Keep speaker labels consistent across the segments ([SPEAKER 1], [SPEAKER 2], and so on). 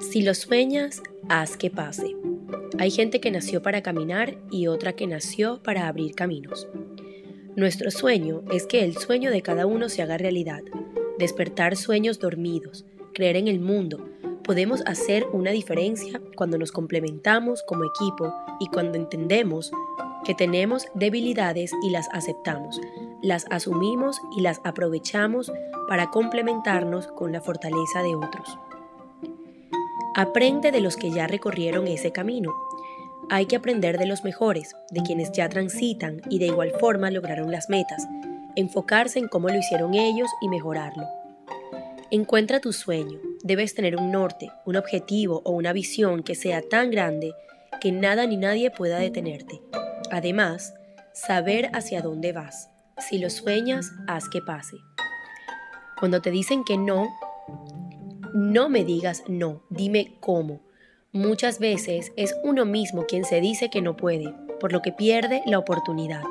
[SPEAKER 1] Si lo sueñas, haz que pase. Hay gente que nació para caminar y otra que nació para abrir caminos. Nuestro sueño es que el sueño de cada uno se haga realidad, despertar sueños dormidos, creer en el mundo. Podemos hacer una diferencia cuando nos complementamos como equipo y cuando entendemos que tenemos debilidades y las aceptamos, las asumimos y las aprovechamos para complementarnos con la fortaleza de otros. Aprende de los que ya recorrieron ese camino. Hay que aprender de los mejores, de quienes ya transitan y de igual forma lograron las metas, enfocarse en cómo lo hicieron ellos y mejorarlo. Encuentra tu sueño. Debes tener un norte, un objetivo o una visión que sea tan grande que nada ni nadie pueda detenerte. Además, saber hacia dónde vas. Si lo sueñas, haz que pase. Cuando te dicen que no, no me digas no, dime cómo. Muchas veces es uno mismo quien se dice que no puede, por lo que pierde la oportunidad.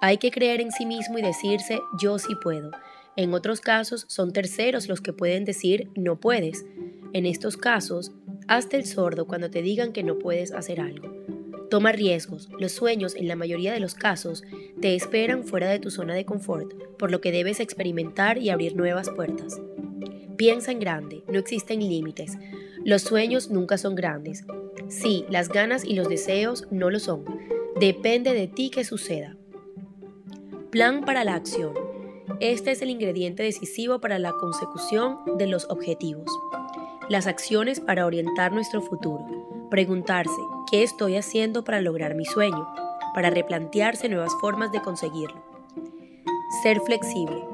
[SPEAKER 1] Hay que creer en sí mismo y decirse yo sí puedo. En otros casos son terceros los que pueden decir no puedes. En estos casos, hazte el sordo cuando te digan que no puedes hacer algo. Toma riesgos. Los sueños, en la mayoría de los casos, te esperan fuera de tu zona de confort, por lo que debes experimentar y abrir nuevas puertas. Piensa en grande, no existen límites. Los sueños nunca son grandes. Sí, las ganas y los deseos no lo son. Depende de ti que suceda. Plan para la acción. Este es el ingrediente decisivo para la consecución de los objetivos. Las acciones para orientar nuestro futuro. Preguntarse, ¿qué estoy haciendo para lograr mi sueño? Para replantearse nuevas formas de conseguirlo. Ser flexible.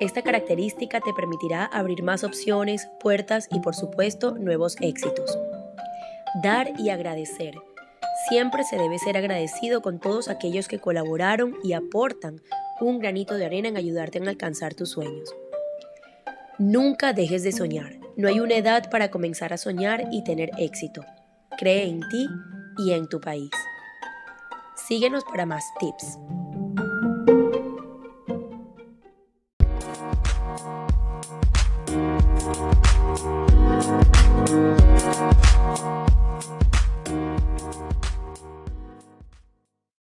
[SPEAKER 1] Esta característica te permitirá abrir más opciones, puertas y por supuesto nuevos éxitos. Dar y agradecer. Siempre se debe ser agradecido con todos aquellos que colaboraron y aportan un granito de arena en ayudarte a alcanzar tus sueños. Nunca dejes de soñar. No hay una edad para comenzar a soñar y tener éxito. Cree en ti y en tu país. Síguenos para más tips.